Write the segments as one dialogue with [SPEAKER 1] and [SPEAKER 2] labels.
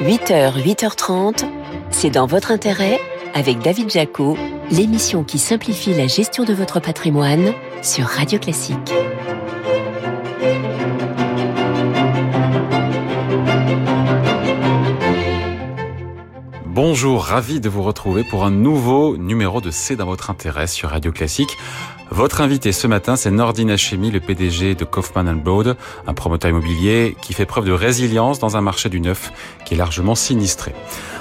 [SPEAKER 1] 8h, 8h30, c'est dans votre intérêt avec David Jaco, l'émission qui simplifie la gestion de votre patrimoine sur Radio Classique.
[SPEAKER 2] Bonjour, ravi de vous retrouver pour un nouveau numéro de C'est dans votre intérêt sur Radio Classique. Votre invité ce matin, c'est Nordine Hachemi, le PDG de Kaufman Broad, un promoteur immobilier qui fait preuve de résilience dans un marché du neuf qui est largement sinistré.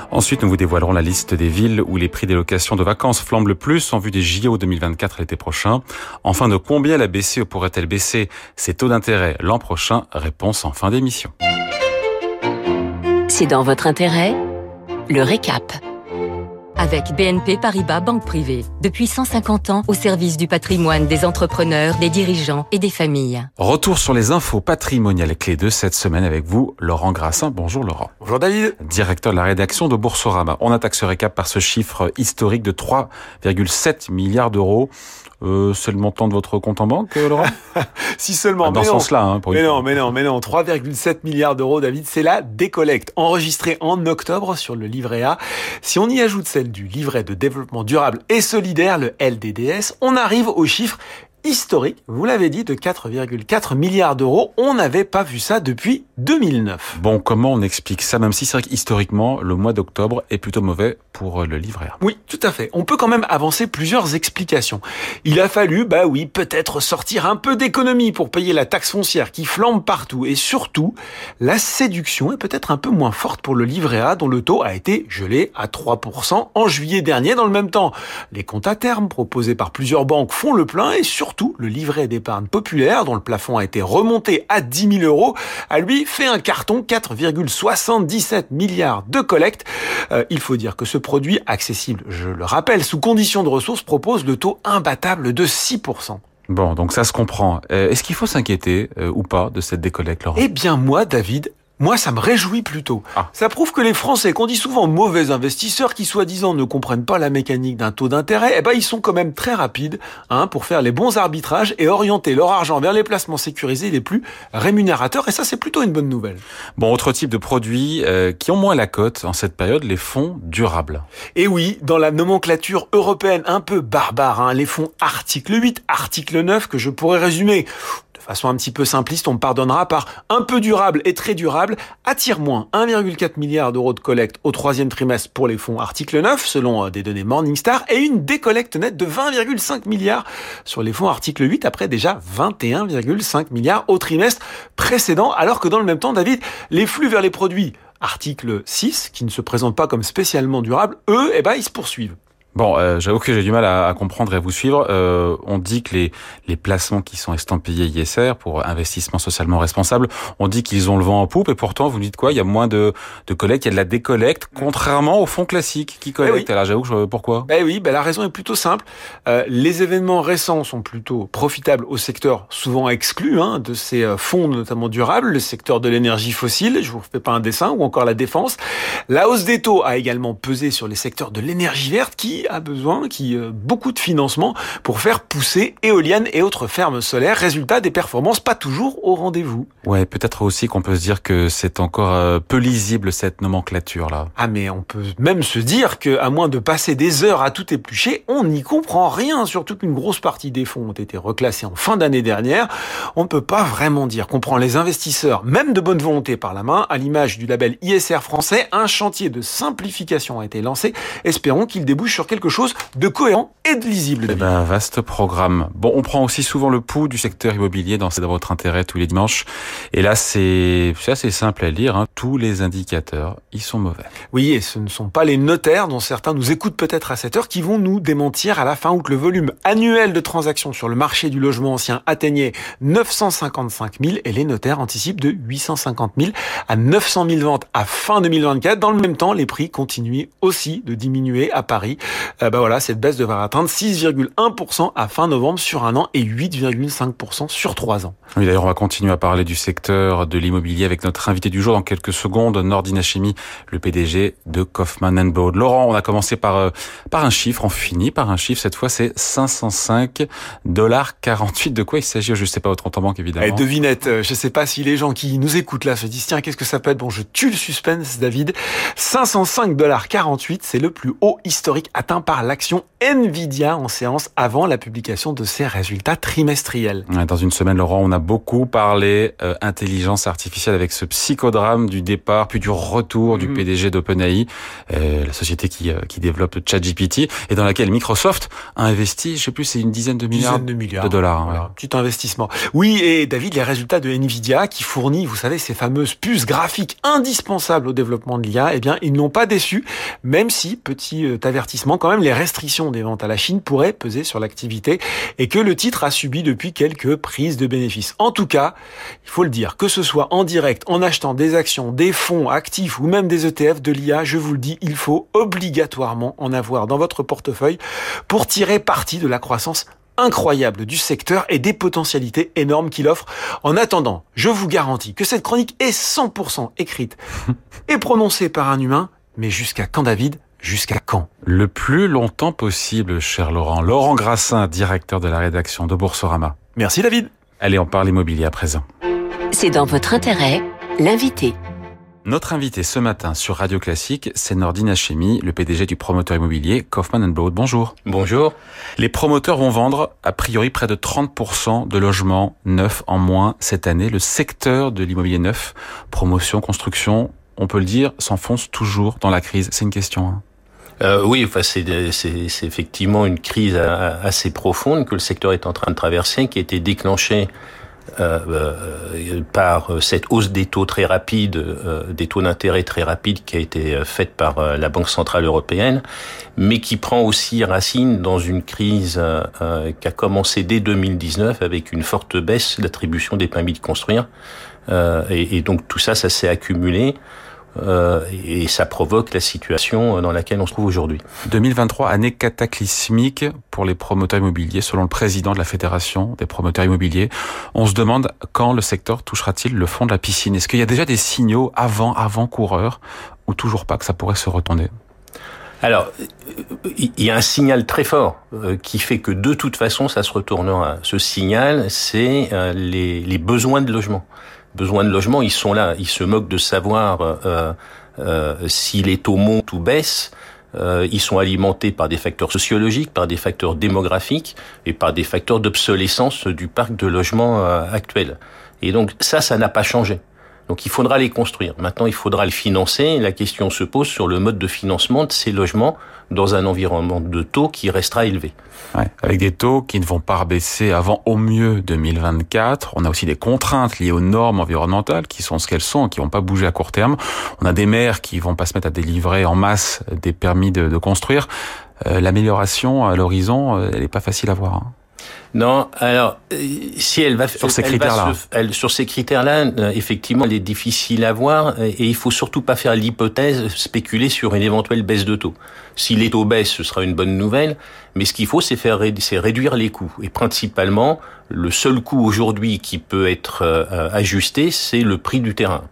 [SPEAKER 2] Ensuite, nous vous dévoilerons la liste des villes où les prix des locations de vacances flambent le plus en vue des JO 2024 l'été prochain. Enfin, de combien la BCE pourrait-elle baisser ses taux d'intérêt l'an prochain? Réponse en fin d'émission.
[SPEAKER 1] C'est dans votre intérêt Le récap
[SPEAKER 3] avec BNP Paribas Banque Privée. Depuis 150 ans au service du patrimoine des entrepreneurs, des dirigeants et des familles.
[SPEAKER 2] Retour sur les infos patrimoniales clés de cette semaine avec vous, Laurent Grassin. Bonjour Laurent.
[SPEAKER 4] Bonjour David.
[SPEAKER 2] Directeur de la rédaction de Boursorama. On attaque ce récap par ce chiffre historique de 3,7 milliards d'euros. Euh, c'est le montant de votre compte en banque, euh, Laurent
[SPEAKER 4] Si seulement.
[SPEAKER 2] Ah, dans ce sens-là. Hein,
[SPEAKER 4] mais, non, mais non, mais non, 3,7 milliards d'euros, David, c'est la décollecte enregistrée en octobre sur le livret A. Si on y ajoute celle du livret de développement durable et solidaire, le LDDS, on arrive au chiffre historique, vous l'avez dit, de 4,4 milliards d'euros. On n'avait pas vu ça depuis 2009.
[SPEAKER 2] Bon, comment on explique ça, même si c'est vrai qu'historiquement, le mois d'octobre est plutôt mauvais pour le livret
[SPEAKER 4] Oui, tout à fait. On peut quand même avancer plusieurs explications. Il a fallu, bah oui, peut-être sortir un peu d'économie pour payer la taxe foncière qui flambe partout. Et surtout, la séduction est peut-être un peu moins forte pour le livret A dont le taux a été gelé à 3% en juillet dernier. Dans le même temps, les comptes à terme proposés par plusieurs banques font le plein et surtout surtout le livret d'épargne populaire, dont le plafond a été remonté à 10 000 euros, a lui fait un carton 4,77 milliards de collecte. Euh, il faut dire que ce produit, accessible, je le rappelle, sous conditions de ressources, propose le taux imbattable de 6%.
[SPEAKER 2] Bon, donc ça se comprend. Euh, est-ce qu'il faut s'inquiéter euh, ou pas de cette décollecte, Laurent?
[SPEAKER 4] Eh bien, moi, David, moi, ça me réjouit plutôt. Ah. Ça prouve que les Français, qu'on dit souvent mauvais investisseurs, qui soi-disant ne comprennent pas la mécanique d'un taux d'intérêt, eh ben ils sont quand même très rapides hein, pour faire les bons arbitrages et orienter leur argent vers les placements sécurisés les plus rémunérateurs. Et ça, c'est plutôt une bonne nouvelle.
[SPEAKER 2] Bon, autre type de produits euh, qui ont moins la cote en cette période, les fonds durables.
[SPEAKER 4] Et oui, dans la nomenclature européenne un peu barbare, hein, les fonds article 8, article 9, que je pourrais résumer façon un petit peu simpliste, on me pardonnera par un peu durable et très durable, attire moins 1,4 milliard d'euros de collecte au troisième trimestre pour les fonds article 9, selon euh, des données Morningstar, et une décollecte nette de 20,5 milliards sur les fonds article 8, après déjà 21,5 milliards au trimestre précédent, alors que dans le même temps, David, les flux vers les produits article 6, qui ne se présentent pas comme spécialement durables, eux, eh ben, ils se poursuivent.
[SPEAKER 2] Bon, euh, j'avoue que j'ai du mal à, à, comprendre et à vous suivre. Euh, on dit que les, les placements qui sont estampillés ISR pour investissement socialement responsable, on dit qu'ils ont le vent en poupe et pourtant vous dites quoi? Il y a moins de, de collecte, il y a de la décollecte, contrairement aux fonds classiques qui collectent. Eh Alors j'avoue que je, pourquoi?
[SPEAKER 4] Eh oui, ben la raison est plutôt simple. Euh, les événements récents sont plutôt profitables au secteur souvent exclu hein, de ces euh, fonds notamment durables, le secteur de l'énergie fossile, je vous fais pas un dessin, ou encore la défense. La hausse des taux a également pesé sur les secteurs de l'énergie verte qui a besoin, qui euh, beaucoup de financement pour faire pousser éoliennes et autres fermes solaires. Résultat, des performances pas toujours au rendez-vous.
[SPEAKER 2] Ouais, peut-être aussi qu'on peut se dire que c'est encore euh, peu lisible cette nomenclature là.
[SPEAKER 4] Ah mais on peut même se dire que à moins de passer des heures à tout éplucher, on n'y comprend rien. Surtout qu'une grosse partie des fonds ont été reclassés en fin d'année dernière. On ne peut pas vraiment dire qu'on prend les investisseurs, même de bonne volonté, par la main. À l'image du label ISR français, un chantier de simplification a été lancé. Espérons qu'il débouche sur quelque chose de cohérent et de lisible.
[SPEAKER 2] Eh ben, vaste programme. Bon, on prend aussi souvent le pouls du secteur immobilier dans C'est dans votre intérêt tous les dimanches. Et là, c'est assez simple à lire. Hein. Tous les indicateurs, ils sont mauvais.
[SPEAKER 4] Oui, et ce ne sont pas les notaires dont certains nous écoutent peut-être à cette heure qui vont nous démentir à la fin que le volume annuel de transactions sur le marché du logement ancien atteignait 955 000 et les notaires anticipent de 850 000 à 900 000 ventes à fin 2024. Dans le même temps, les prix continuent aussi de diminuer à Paris. Bah voilà, cette baisse devrait atteindre 6,1% à fin novembre sur un an et 8,5% sur trois ans.
[SPEAKER 2] Oui, d'ailleurs, on va continuer à parler du secteur de l'immobilier avec notre invité du jour dans quelques secondes, Nordina Chimie, le PDG de Kaufman Bode. Laurent, on a commencé par, euh, par un chiffre, on finit par un chiffre. Cette fois, c'est 505 dollars 48. De quoi il s'agit? Je sais pas, votre banque, évidemment.
[SPEAKER 4] Et eh, devinette. Euh, je sais pas si les gens qui nous écoutent là se disent, tiens, qu'est-ce que ça peut être? Bon, je tue le suspense, David. 505 dollars 48, c'est le plus haut historique atteint par l'action Nvidia en séance avant la publication de ses résultats trimestriels.
[SPEAKER 2] Dans une semaine, Laurent, on a beaucoup parlé euh, intelligence artificielle avec ce psychodrame du départ puis du retour du mhm. PDG d'OpenAI, euh, la société qui, euh, qui développe ChatGPT et dans laquelle Microsoft a investi, je sais plus, c'est une dizaine de milliards, de, milliards de, dollars.
[SPEAKER 4] Petit investissement. Oui, et David, les résultats de Nvidia qui fournit, vous savez, ces fameuses puces graphiques indispensables au développement de l'IA, eh bien, ils n'ont pas déçu, même si, petit euh, avertissement, quand même, les restrictions des ventes à la Chine pourraient peser sur l'activité et que le titre a subi depuis quelques prises de bénéfices. En tout cas, il faut le dire, que ce soit en direct, en achetant des actions, des fonds actifs ou même des ETF de l'IA, je vous le dis, il faut obligatoirement en avoir dans votre portefeuille pour tirer parti de la croissance incroyable du secteur et des potentialités énormes qu'il offre. En attendant, je vous garantis que cette chronique est 100% écrite et prononcée par un humain, mais jusqu'à quand David? Jusqu'à quand?
[SPEAKER 2] Le plus longtemps possible, cher Laurent. Laurent Grassin, directeur de la rédaction de Boursorama.
[SPEAKER 4] Merci David.
[SPEAKER 2] Allez, on parle immobilier à présent.
[SPEAKER 1] C'est dans votre intérêt, l'invité.
[SPEAKER 2] Notre invité ce matin sur Radio Classique, c'est Nordine Hachemi, le PDG du promoteur immobilier Kaufman Broad. Bonjour.
[SPEAKER 5] Bonjour.
[SPEAKER 2] Les promoteurs vont vendre a priori près de 30% de logements neufs en moins cette année. Le secteur de l'immobilier neuf, promotion, construction, on peut le dire, s'enfonce toujours dans la crise. C'est une question. Hein.
[SPEAKER 5] Euh, oui, enfin, c'est effectivement une crise assez profonde que le secteur est en train de traverser, qui a été déclenchée euh, euh, par cette hausse des taux très rapide, euh, des taux d'intérêt très rapides qui a été faite par la Banque centrale européenne, mais qui prend aussi racine dans une crise qui a commencé dès 2019 avec une forte baisse de l'attribution des permis de construire. Et, et, donc tout ça, ça s'est accumulé. Euh, et ça provoque la situation dans laquelle on se trouve aujourd'hui.
[SPEAKER 2] 2023, année cataclysmique pour les promoteurs immobiliers, selon le président de la Fédération des promoteurs immobiliers. On se demande quand le secteur touchera-t-il le fond de la piscine. Est-ce qu'il y a déjà des signaux avant, avant coureurs, ou toujours pas que ça pourrait se retourner?
[SPEAKER 5] Alors, il y a un signal très fort euh, qui fait que de toute façon, ça se retournera. Ce signal, c'est euh, les, les besoins de logement besoins de logement, ils sont là. Ils se moquent de savoir euh, euh, si les taux montent ou baissent. Euh, ils sont alimentés par des facteurs sociologiques, par des facteurs démographiques et par des facteurs d'obsolescence du parc de logement euh, actuel. Et donc ça, ça n'a pas changé. Donc il faudra les construire. Maintenant, il faudra le financer. La question se pose sur le mode de financement de ces logements dans un environnement de taux qui restera élevé.
[SPEAKER 2] Ouais, avec des taux qui ne vont pas baisser avant au mieux 2024. On a aussi des contraintes liées aux normes environnementales qui sont ce qu'elles sont, qui vont pas bouger à court terme. On a des maires qui vont pas se mettre à délivrer en masse des permis de, construire. Euh, L'amélioration à l'horizon, euh, elle est pas facile à voir. Hein.
[SPEAKER 5] Non, alors euh, si elle va
[SPEAKER 2] sur ces critères-là,
[SPEAKER 5] sur ces critères-là, euh, effectivement, elle est difficile à voir et il faut surtout pas faire l'hypothèse spéculer sur une éventuelle baisse de taux. Si les taux baissent, ce sera une bonne nouvelle, mais ce qu'il faut, c'est faire c'est réduire les coûts et principalement le seul coût aujourd'hui qui peut être euh, ajusté, c'est le prix du terrain.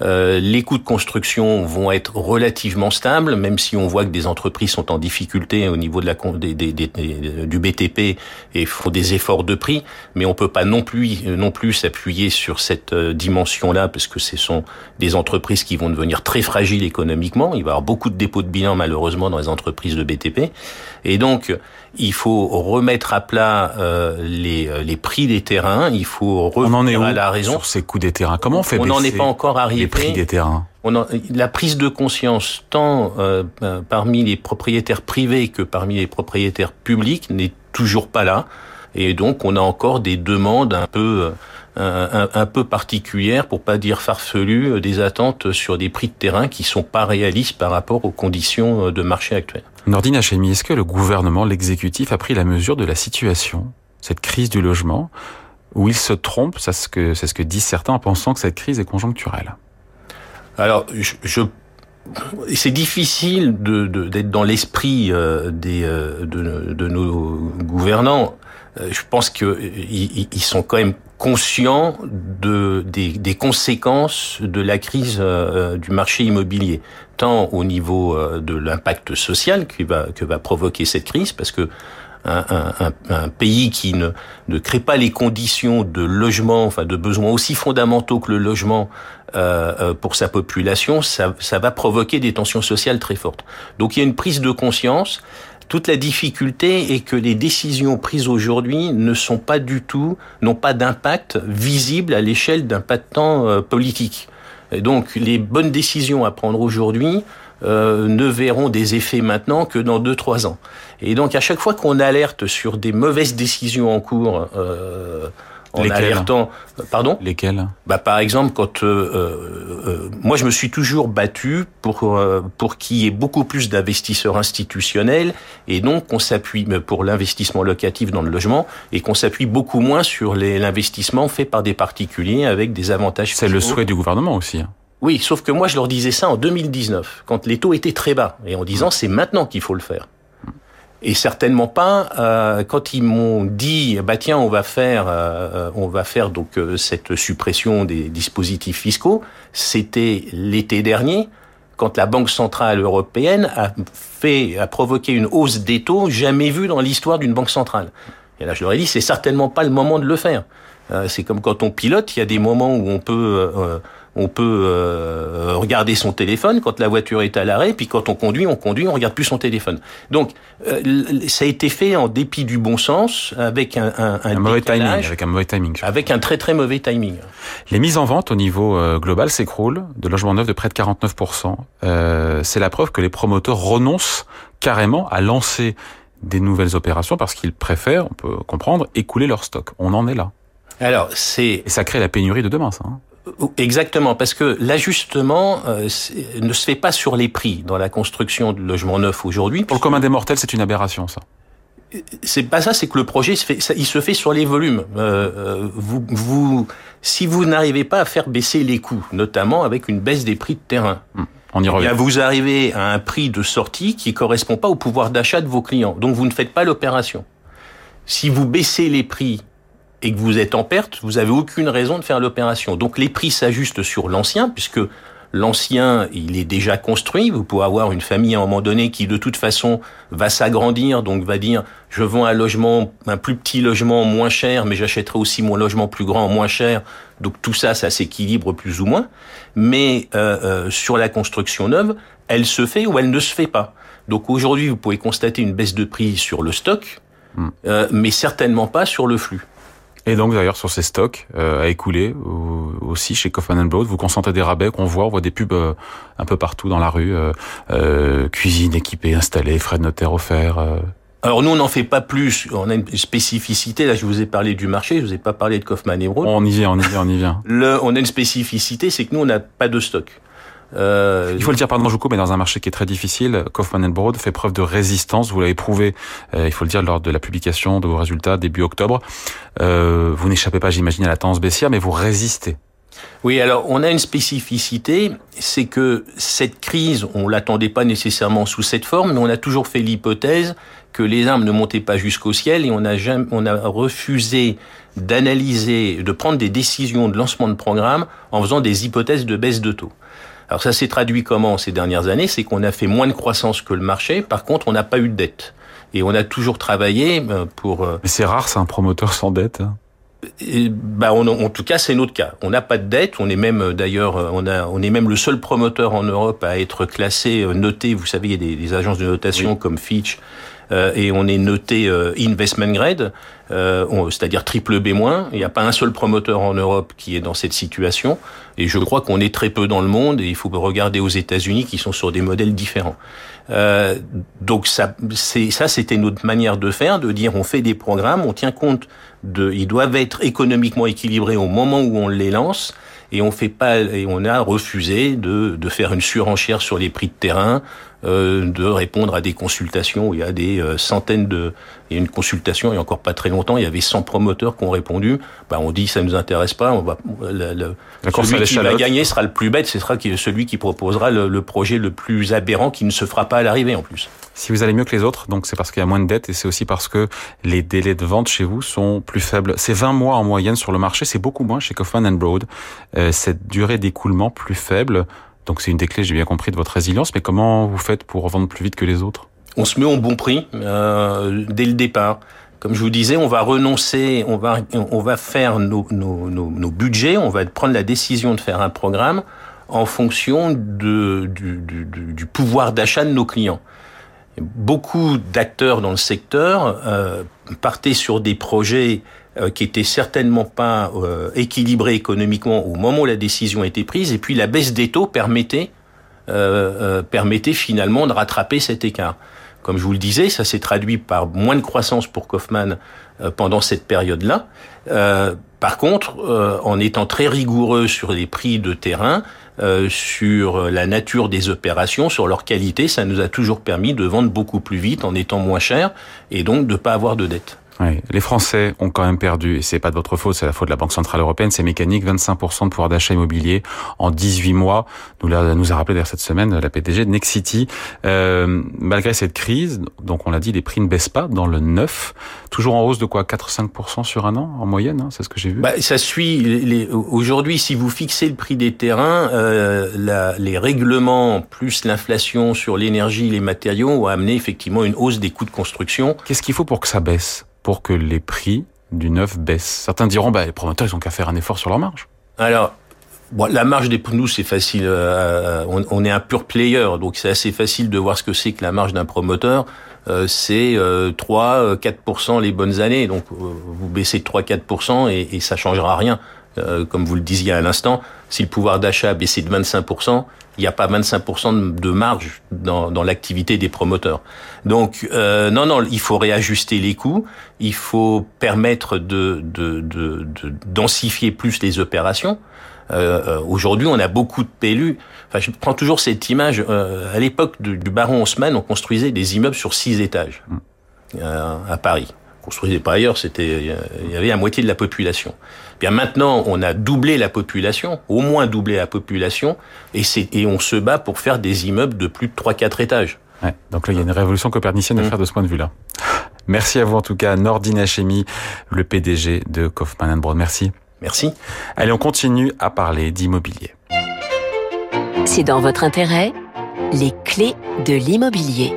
[SPEAKER 5] Euh, les coûts de construction vont être relativement stables, même si on voit que des entreprises sont en difficulté au niveau de la, du BTP et font des efforts de prix, mais on peut pas non plus non plus s'appuyer sur cette euh, dimension-là parce que ce sont des entreprises qui vont devenir très fragiles économiquement. Il va y avoir beaucoup de dépôts de bilan malheureusement dans les entreprises de BTP, et donc il faut remettre à plat euh, les, les prix des terrains. Il faut
[SPEAKER 2] revenir on en est où à la raison sur ces coûts des terrains? Comment on fait
[SPEAKER 5] On n'en est pas encore arrivé.
[SPEAKER 2] Les prix des terrains?
[SPEAKER 5] On la prise de conscience tant euh, euh, parmi les propriétaires privés que parmi les propriétaires publics n'est toujours pas là. Et donc on a encore des demandes un peu un, un, peu particulières, pour pas dire farfelues, des attentes sur des prix de terrain qui sont pas réalistes par rapport aux conditions de marché actuelles.
[SPEAKER 2] Nordine Hachemi, est-ce que le gouvernement, l'exécutif, a pris la mesure de la situation, cette crise du logement, où il se trompe, c'est ce que, c'est ce que disent certains en pensant que cette crise est conjoncturelle?
[SPEAKER 5] Alors, je, c'est difficile de, d'être dans l'esprit des de, de, nos gouvernants. Je pense qu'ils ils sont quand même conscients de, des, conséquences de la crise du marché immobilier, tant au niveau de l'impact social que va, que va provoquer cette crise, parce que un, pays qui ne, crée pas les conditions de logement, enfin de besoins aussi fondamentaux que le logement euh, euh, pour sa population, ça va provoquer des tensions sociales très fortes. Donc il y a une prise de conscience. Toute la difficulté est que les décisions prises aujourd'hui ne sont pas du tout, n'ont pas d'impact visible à l'échelle d'un pas de temps euh, politique. Donc les bonnes décisions à prendre aujourd'hui euh, ne verront des effets maintenant que dans 2-3 ans. Et donc à chaque fois qu'on alerte sur des mauvaises décisions en cours, euh, en
[SPEAKER 2] Lesquelles
[SPEAKER 5] alertant, pardon,
[SPEAKER 2] Lesquels?
[SPEAKER 5] Bah par exemple quand euh, euh, moi je me suis toujours battu pour euh, pour qu'il y ait beaucoup plus d'investisseurs institutionnels et donc qu'on s'appuie pour l'investissement locatif dans le logement et qu'on s'appuie beaucoup moins sur l'investissement fait par des particuliers avec des avantages.
[SPEAKER 2] C'est le souhait du gouvernement aussi. hein.
[SPEAKER 5] Oui, sauf que moi je leur disais ça en 2019, quand les taux étaient très bas, et en disant c'est maintenant qu'il faut le faire. Et certainement pas euh, quand ils m'ont dit bah tiens on va faire euh, on va faire donc euh, cette suppression des dispositifs fiscaux. C'était l'été dernier quand la Banque centrale européenne a fait a provoqué une hausse des taux jamais vue dans l'histoire d'une banque centrale. Et là je leur ai dit c'est certainement pas le moment de le faire. Euh, c'est comme quand on pilote, il y a des moments où on peut euh, on peut euh, regarder son téléphone quand la voiture est à l'arrêt, puis quand on conduit, on conduit, on regarde plus son téléphone. Donc, euh, ça a été fait en dépit du bon sens, avec un, un, un
[SPEAKER 2] Un mauvais timing, avec un mauvais timing.
[SPEAKER 5] avec un très très mauvais timing.
[SPEAKER 2] Les mises en vente au niveau euh, global s'écroulent, de logements neufs de près de 49%. Euh, c'est la preuve que les promoteurs renoncent carrément à lancer des nouvelles opérations parce qu'ils préfèrent, on peut comprendre, écouler leur stock. On en est là.
[SPEAKER 5] Alors, c'est
[SPEAKER 2] Et ça crée la pénurie de demain, ça. hein.
[SPEAKER 5] Exactement, parce que l'ajustement euh, ne se fait pas sur les prix dans la construction de logements neufs aujourd'hui.
[SPEAKER 2] Pour le commun des mortels, c'est une aberration, ça.
[SPEAKER 5] C'est pas ça, c'est que le projet se fait, ça- il se fait sur les volumes. Euh, euh, vous, vous, si vous n'arrivez pas à faire baisser les coûts, notamment avec une baisse des prix de terrain,
[SPEAKER 2] On y
[SPEAKER 5] eh
[SPEAKER 2] revient.
[SPEAKER 5] bien, vous arrivez à un prix de sortie qui correspond pas au pouvoir d'achat de vos clients. Donc vous ne faites pas l'opération. Si vous baissez les prix et que vous êtes en perte, vous avez aucune raison de faire l'opération. Donc les prix s'ajustent sur l'ancien, puisque l'ancien, il est déjà construit. Vous pouvez avoir une famille à un moment donné qui, de toute façon, va s'agrandir, donc va dire, je vends un logement, un plus petit logement moins cher, mais j'achèterai aussi mon logement plus grand moins cher. Donc tout ça, ça s'équilibre plus ou moins. Mais euh, euh, sur la construction neuve, elle se fait ou elle ne se fait pas. Donc aujourd'hui, vous pouvez constater une baisse de prix sur le stock,
[SPEAKER 2] Hmm.
[SPEAKER 5] euh, mais certainement pas sur le flux.
[SPEAKER 2] Et donc, d'ailleurs, sur ces stocks euh, à écouler, ou- aussi chez Kaufman Broad, vous consentez des rabais qu'on voit, on voit des pubs euh, un peu partout dans la rue, euh, euh, cuisine équipée, installée, frais de notaire offerts. euh.
[SPEAKER 5] Alors nous, on n'en fait pas plus. On a une spécificité. Là, je vous ai parlé du marché, je vous ai pas parlé de Kaufman et Broad.
[SPEAKER 2] On y vient, on y vient, on y vient.
[SPEAKER 5] Le, on a une spécificité, c'est que nous, on n'a pas de stock. Euh,
[SPEAKER 2] Il faut le dire, pardon, coupe, mais dans un marché qui est très difficile, Kaufman Broad fait preuve de résistance. Vous l'avez prouvé, euh, il faut le dire, lors de la publication de vos résultats début octobre. Euh, vous n'échappez pas, j'imagine, à la tendance baissière, mais vous résistez.
[SPEAKER 5] Oui, alors on a une spécificité, c'est que cette crise, on l'attendait pas nécessairement sous cette forme, mais on a toujours fait l'hypothèse que les armes ne montaient pas jusqu'au ciel et on a jamais, on a refusé d'analyser, de prendre des décisions de lancement de programme en faisant des hypothèses de baisse de taux. Alors ça s'est traduit comment ces dernières années? C'est qu'on a fait moins de croissance que le marché, par contre on n'a pas eu de dette. Et on a toujours travaillé euh, pour... euh,
[SPEAKER 2] Mais c'est rare, c'est un promoteur sans dette. hein.
[SPEAKER 5] et, bah, on- en tout cas, c'est notre cas. On n'a pas de dette. On est même, euh, d'ailleurs, on a, on est même le seul promoteur en Europe à être classé, noté. Vous savez, il y a des, des agences de notation comme Fitch, et on est noté euh, investment grade, euh, c'est-à-dire triple B-. Il n'y a pas un seul promoteur en Europe qui est dans cette situation. Et je crois qu'on est très peu dans le monde. Et il faut regarder aux États-Unis qui sont sur des modèles différents. Euh, donc ça, c'était notre manière de faire, de dire on fait des programmes, on tient compte de, ils doivent être économiquement équilibrés au moment où on les lance, et on fait pas, et on a refusé de faire une surenchère sur les prix de terrain, euh, de répondre à des consultations. Il y a des euh, centaines de, il y a une consultation il y a encore pas très longtemps, il y avait 100 promoteurs qui ont répondu. Bah, on dit ça nous intéresse pas. On va, le, le, celui qui va gagner sera le plus bête, ce sera celui qui proposera le, le projet le plus aberrant qui ne se fera pas à l'arrivée en plus.
[SPEAKER 2] Si vous allez mieux que les autres, donc c'est parce qu'il y a moins de dettes et c'est aussi parce que les délais de vente chez vous sont plus faibles. C'est 20 mois en moyenne sur le marché, c'est beaucoup moins chez Kaufman Broad. Euh, cette durée d'écoulement plus faible. Donc c'est une des clés, j'ai bien compris, de votre résilience. Mais comment vous faites pour vendre plus vite que les autres?
[SPEAKER 5] On se met au bon prix euh, dès le départ. Comme je vous disais, on va renoncer, on va, on va faire nos, nos, nos, budgets, on va prendre la décision de faire un programme en fonction de, du pouvoir d'achat de nos clients. Beaucoup d'acteurs dans le secteur euh, partaient sur des projets euh, qui étaient certainement pas euh, équilibrés économiquement au moment où la décision a été prise, et puis la baisse des taux permettait, euh, permettait finalement de rattraper cet écart. Comme je vous le disais, ça s'est traduit par moins de croissance pour Kaufman pendant cette période-là. par contre, en étant très rigoureux sur les prix de terrain, sur la nature des opérations, sur leur qualité, ça nous a toujours permis de vendre beaucoup plus vite en étant moins cher et donc de ne pas avoir de dette.
[SPEAKER 2] Oui, les Français ont quand même perdu, et c'est pas de votre faute, c'est la faute de la Banque Centrale Européenne, c'est mécanique, 25% de pouvoir d'achat immobilier en 18 mois. Nous, nous a rappelé d'ailleurs cette semaine la PDG de Nexity. Euh, malgré cette crise, donc on l'a dit, les prix ne baissent pas dans le neuf, toujours en hausse de quoi? 4-5% sur un an en moyenne, hein, c'est ce que j'ai vu?
[SPEAKER 5] Bah, Ça suit, les, aujourd'hui si vous fixez le prix des terrains, euh, la, les règlements plus l'inflation sur l'énergie, les matériaux ont amené effectivement une hausse des coûts de construction.
[SPEAKER 2] Qu'est-ce qu'il faut pour que ça baisse? Pour que les prix du neuf baissent Certains diront, bah, les promoteurs, ils ont qu'à faire un effort sur leur marge.
[SPEAKER 5] Alors, la marge des nous, c'est facile. Euh, on, est un pur player, donc c'est assez facile de voir ce que c'est que la marge d'un promoteur. Euh, c'est euh, 3, 4% les bonnes années. Donc, euh, vous baissez de 3, 4% et, et ça changera rien. Euh, comme vous le disiez à l'instant, si le pouvoir d'achat a baissé de 25%, il n'y a pas 25% de marge dans, dans l'activité des promoteurs. Donc euh, non, non, il faut réajuster les coûts, il faut permettre de, de, de, de densifier plus les opérations. Euh, Aujourd'hui, on a beaucoup de PLU. Enfin, je prends toujours cette image. Euh, à l'époque du, du, baron Haussmann, on construisait des immeubles sur six étages euh, à Paris. On construisait pas ailleurs, c'était il y avait la moitié de la population. Bien maintenant, on a doublé la population, au moins doublé la population, et, et on se bat pour faire des immeubles de plus de 3-4 étages.
[SPEAKER 2] Ouais, donc là, il y a une révolution copernicienne à faire de ce point de vue-là. Merci à vous en tout cas, Nordine Hachemi, le PDG de Kaufmann Broad. Merci.
[SPEAKER 5] Merci.
[SPEAKER 2] Allez, on continue à parler d'immobilier.
[SPEAKER 1] C'est dans votre intérêt, les clés de l'immobilier.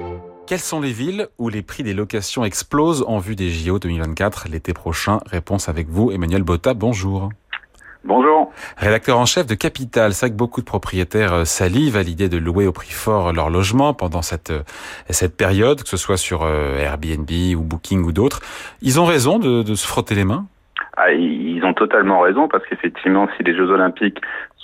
[SPEAKER 2] Quelles sont les villes où les prix des locations explosent en vue des JO 2024 l'été prochain Réponse avec vous, Emmanuel Botta. Bonjour.
[SPEAKER 6] Bonjour.
[SPEAKER 2] Rédacteur en chef de Capital, c'est vrai que beaucoup de propriétaires salivent à l'idée de louer au prix fort leur logement pendant cette cette période, que ce soit sur Airbnb ou Booking ou d'autres. Ils ont raison de, de se frotter les mains?
[SPEAKER 6] Ah, totalement raison parce qu'effectivement, si les Jeux Olympiques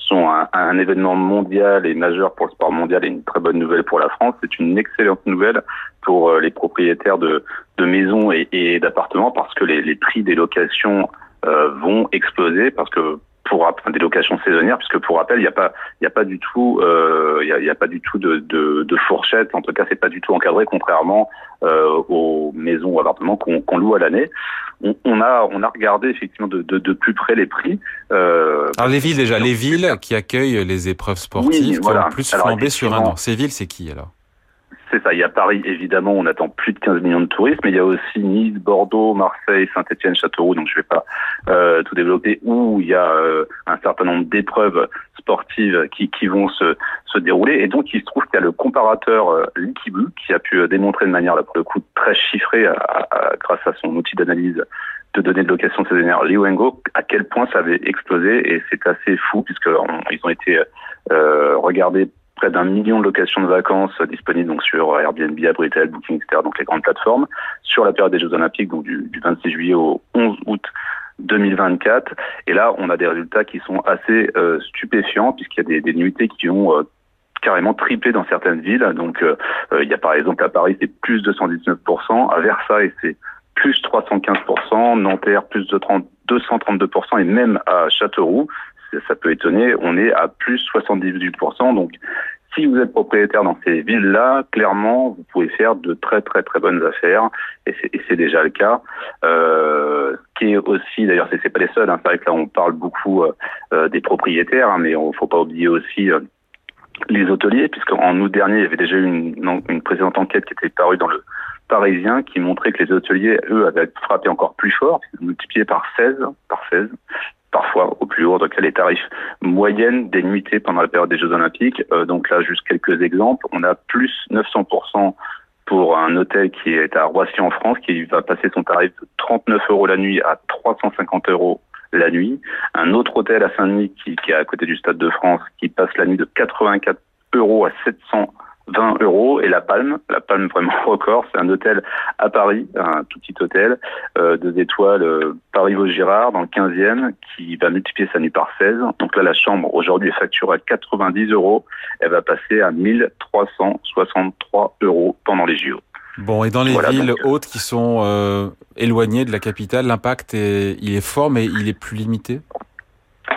[SPEAKER 6] sont un, événement mondial et majeur pour le sport mondial et une très bonne nouvelle pour la France. C'est une excellente nouvelle pour les propriétaires de, maisons et, d'appartements parce que les, les, prix des locations euh, vont exploser parce que pour des locations saisonnières, puisque pour rappel, il n'y a pas, il a pas du tout, euh, il y, a, a, pas du tout de, de, de, fourchette. En tout cas, c'est pas du tout encadré, contrairement euh, aux maisons ou appartements qu'on qu loue à l'année. On, on, a, on a regardé effectivement de, de, de plus près les prix.
[SPEAKER 2] Euh, alors les villes déjà, les villes qui accueillent les épreuves sportives, oui, voilà. qui ont plus flambé sur un an. Ces villes, c'est qui alors?
[SPEAKER 6] C'est ça. Il y a Paris, évidemment, on attend plus de 15 millions de touristes, mais il y a aussi Nice, Bordeaux, Marseille, Saint-Etienne, Châteauroux, donc je ne vais pas euh, tout développer, où il y a euh, un certain nombre d'épreuves sportives qui, qui vont se, se dérouler. Et donc, il se trouve qu'il y a le comparateur euh, Likibu qui a pu démontrer de manière, là, pour le coup, très chiffrée, à, à, grâce à son outil d'analyse de données de location saisonnière Liwengo, à quel point ça avait explosé. Et c'est assez fou, puisqu'ils ont été euh, regardés près d'un million de locations de vacances disponibles donc sur Airbnb, Abritel, Booking, etc. Donc les grandes plateformes sur la période des Jeux Olympiques, donc du, du 26 juillet au 11 août 2024. Et là, on a des résultats qui sont assez euh, stupéfiants puisqu'il y a des, des nuitées qui ont euh, carrément triplé dans certaines villes. Donc euh, il y a par exemple à Paris c'est plus 219%, à Versailles c'est plus 315%, Nanterre plus de 30, 232% et même à Châteauroux ça peut étonner, on est à plus 78%. Donc, si vous êtes propriétaire dans ces villes-là, clairement, vous pouvez faire de très très très bonnes affaires, et c'est déjà le cas. Euh, qui est aussi, d'ailleurs, c'est pas les seuls. Hein, c'est que là, on parle beaucoup euh, euh, des propriétaires, hein, mais il faut pas oublier aussi euh, les hôteliers, puisqu'en août dernier, il y avait déjà eu une, une précédente enquête qui était parue dans le Parisien qui montrait que les hôteliers, eux, avaient frappé encore plus fort, multiplié par 16, par 16, parfois au plus haut, donc les tarifs moyennes des nuitées pendant la période des Jeux Olympiques. Euh, donc là, juste quelques exemples. On a plus 900% pour un hôtel qui est à Roissy en France, qui va passer son tarif de 39 euros la nuit à 350 euros la nuit. Un autre hôtel à Saint-Denis, qui, qui est à côté du Stade de France, qui passe la nuit de 84 euros à 700 20 euros et la Palme, la Palme vraiment record, c'est un hôtel à Paris, un tout petit hôtel, euh, deux étoiles, euh, Paris-Vaugirard dans le 15e, qui va multiplier sa nuit par 16. Donc là, la chambre aujourd'hui est facturée à 90 euros, elle va passer à 1363 euros pendant les JO.
[SPEAKER 2] Bon, et dans les villes euh, hautes qui sont euh, éloignées de la capitale, l'impact est, il est fort, mais il est plus limité?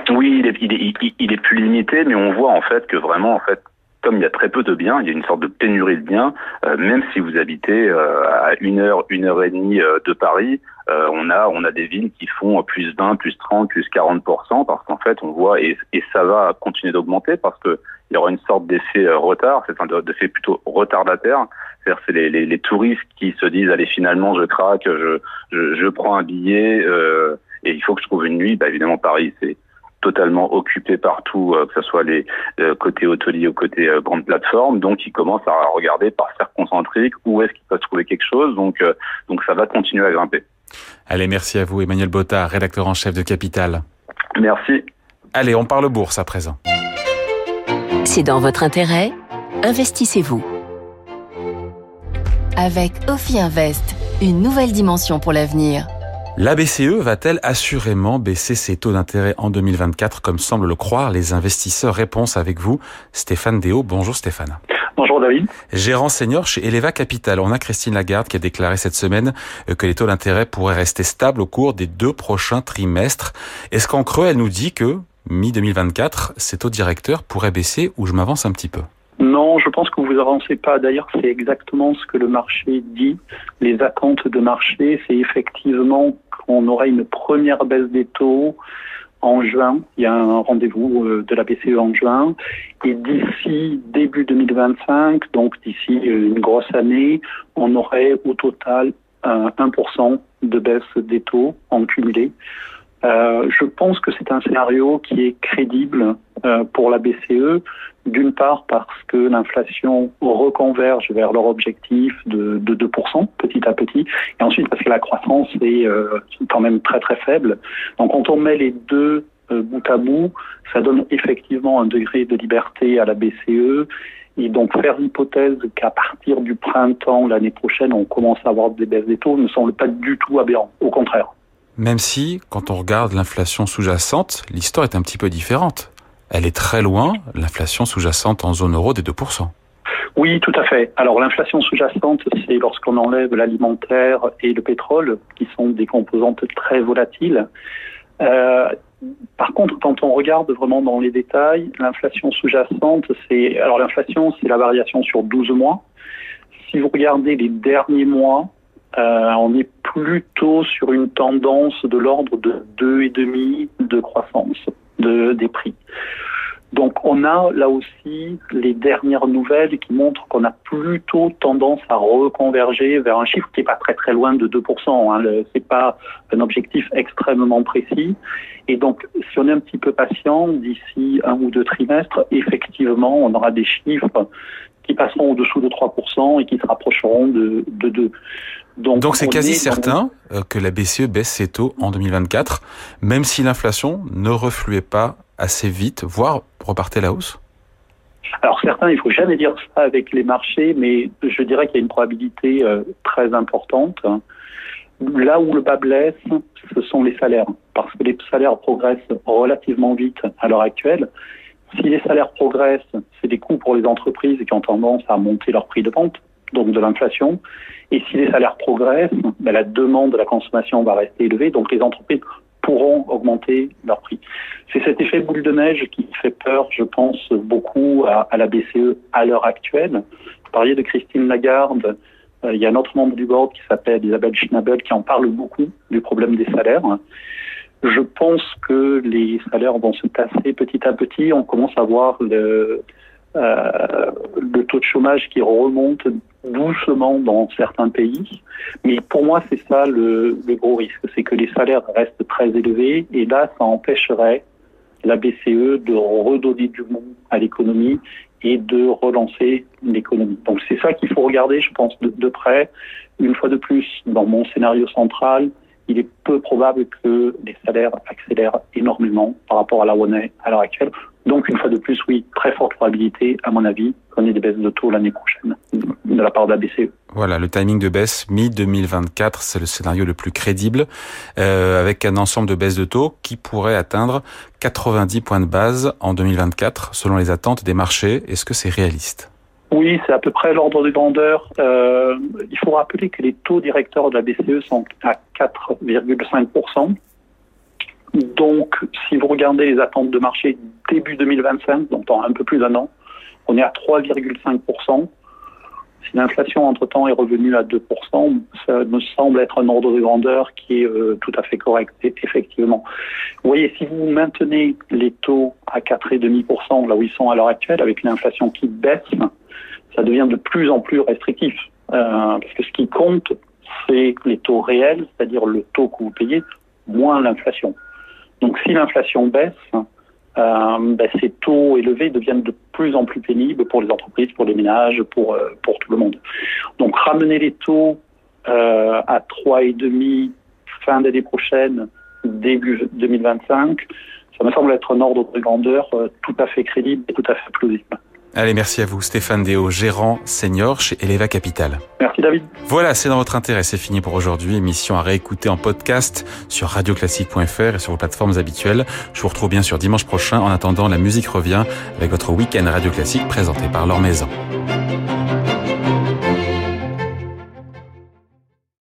[SPEAKER 6] Oui, il est, il, est, il est plus limité, mais on voit en fait que vraiment, en fait, comme il y a très peu de biens, il y a une sorte de pénurie de biens, euh, même si vous habitez euh, à une heure, une heure et demie euh, de Paris, on a on a des villes qui font plus 20, plus 30, plus 40 parce qu'en fait on voit et, et ça va continuer d'augmenter parce que il y aura une sorte d'effet retard, c'est un effet plutôt retardataire. C'est-à-dire c'est les, les, les, touristes qui se disent allez finalement je craque, je je, je prends un billet et il faut que je trouve une nuit. Bah, évidemment Paris c'est totalement occupé partout, euh, que ce soit les euh, côtés hôteliers ou côté euh, grande plateforme. Donc, ils commencent à regarder par cercle concentrique où est-ce qu'ils peuvent trouver quelque chose. Donc, donc ça va continuer à grimper.
[SPEAKER 2] Allez, merci à vous, Emmanuel Botta, rédacteur en chef de Capital.
[SPEAKER 6] Merci.
[SPEAKER 2] Allez, on parle bourse à présent.
[SPEAKER 1] C'est dans votre intérêt? Investissez-vous.
[SPEAKER 3] Avec Ophi Invest, une nouvelle dimension pour l'avenir.
[SPEAKER 2] La BCE va-t-elle assurément baisser ses taux d'intérêt en 2024 comme semblent le croire les investisseurs? Réponse avec vous, Stéphane Déo. Bonjour Stéphane.
[SPEAKER 7] Bonjour David.
[SPEAKER 2] Gérant senior chez Eleva Capital. On a Christine Lagarde qui a déclaré cette semaine euh, que les taux d'intérêt pourraient rester stables au cours des deux prochains trimestres. Est-ce qu'en creux, elle nous dit que mi-2024, ces taux directeurs pourraient baisser ou je m'avance un petit peu?
[SPEAKER 7] Non, je pense que vous avancez pas. D'ailleurs, c'est exactement ce que le marché dit. Les attentes de marché, c'est effectivement qu'on aura une première baisse des taux en juin. Il y a un rendez-vous euh, de la BCE en juin. Et d'ici début 2025, donc d'ici euh, une grosse année, on aurait au total 1% de baisse des taux en cumulé. Euh, je pense que c'est un scénario qui est crédible pour la BCE, d'une part parce que l'inflation reconverge vers leur objectif de, de 2% petit à petit, et ensuite parce que la croissance est euh, quand même très très faible. Donc quand on met les deux euh, bout à bout, ça donne effectivement un degré de liberté à la BCE. Et donc faire l'hypothèse qu'à partir du printemps l'année prochaine, on commence à avoir des baisses des taux ne semble pas du tout aberrant. Au contraire.
[SPEAKER 2] Même si, quand on regarde l'inflation sous-jacente, l'histoire est un petit peu différente. Elle est très loin, l'inflation sous-jacente en zone euro des 2%.
[SPEAKER 7] Oui, tout à fait. Alors l'inflation sous-jacente, c'est lorsqu'on enlève l'alimentaire et le pétrole, qui sont des composantes très volatiles. Euh, par contre, quand on regarde vraiment dans les détails, l'inflation sous-jacente, c'est alors l'inflation, c'est la variation sur 12 mois. Si vous regardez les derniers mois, euh, on est plutôt sur une tendance de l'ordre de 2,5 de croissance de, des prix. Donc on a là aussi les dernières nouvelles qui montrent qu'on a plutôt tendance à reconverger vers un chiffre qui n'est pas très très loin de 2%. Hein. C'est pas un objectif extrêmement précis. Et donc si on est un petit peu patient, d'ici un ou deux trimestres, effectivement on aura des chiffres qui passeront au-dessous de 3% et qui se rapprocheront de, de 2.
[SPEAKER 2] Donc c'est quasi certain euh, que la BCE baisse ses taux en 2024, même si l'inflation ne refluait pas assez vite, voire repartait la hausse
[SPEAKER 7] alors certains, il faut jamais dire ça avec les marchés, mais je dirais qu'il y a une probabilité euh, très importante. Là où le bas blesse, ce sont les salaires, parce que les salaires progressent relativement vite à l'heure actuelle. Si les salaires progressent, c'est des coûts pour les entreprises qui ont tendance à monter leur prix de vente, donc de l'inflation. Et si les salaires progressent, ben la demande de la consommation va rester élevée, donc les entreprises pourront augmenter leur prix. C'est cet effet boule de neige qui fait peur, je pense, beaucoup à, la BCE à l'heure actuelle. Vous parliez de Christine Lagarde. Euh, il y a un autre membre du board qui s'appelle Isabelle Schnabel qui en parle beaucoup du problème des salaires. Je pense que les salaires vont se tasser petit à petit. On commence à voir le, euh, le taux de chômage qui remonte doucement dans certains pays. Mais pour moi, c'est ça le, gros risque, c'est que les salaires restent très élevés et là, ça empêcherait la BCE de redonner du monde à l'économie et de relancer l'économie. Donc c'est ça qu'il faut regarder, je pense, de, de près. Une fois de plus, dans mon scénario central, il est peu probable que les salaires accélèrent énormément par rapport à la monnaie à l'heure actuelle. Donc, une fois de plus, oui, très forte probabilité, à mon avis, qu'on ait des baisses de taux l'année prochaine de la part de la BCE.
[SPEAKER 2] Voilà, le timing de baisse mi-2024, c'est le scénario le plus crédible, euh, avec un ensemble de baisses de taux qui pourrait atteindre 90 points de base en 2024, selon les attentes des marchés. Est-ce que c'est réaliste?
[SPEAKER 7] Oui, c'est à peu près l'ordre de grandeur. Euh, il faut rappeler que les taux directeurs de la BCE sont à 4,5%. Donc, si vous regardez les attentes de marché début 2025, donc dans un peu plus d'un an, on est à 3,5%. Si l'inflation entre-temps est revenue à 2%, ça me semble être un ordre de grandeur qui est euh, tout à fait correct, effectivement. Vous voyez, si vous maintenez les taux à 4,5%, là où ils sont à l'heure actuelle, avec une inflation qui baisse, ça devient de plus en plus restrictif. Euh, parce que ce qui compte, c'est les taux réels, c'est-à-dire le taux que vous payez, moins l'inflation. Donc si l'inflation baisse, euh, ben, ces taux élevés deviennent de plus en plus pénibles pour les entreprises, pour les ménages, pour, euh, pour tout le monde. Donc ramener les taux euh, à 3,5 fin d'année prochaine, début 2025, ça me semble être un ordre de grandeur euh, tout à fait crédible et tout à fait plausible.
[SPEAKER 2] Allez, merci à vous, Stéphane Déo, gérant senior chez Eleva Capital.
[SPEAKER 7] Merci David.
[SPEAKER 2] Voilà, c'est dans votre intérêt, c'est fini pour aujourd'hui. Émission à réécouter en podcast sur radioclassique.fr et sur vos plateformes habituelles. Je vous retrouve bien sûr dimanche prochain. En attendant, la musique revient avec votre week-end Radio Classique présenté par Laure Maison.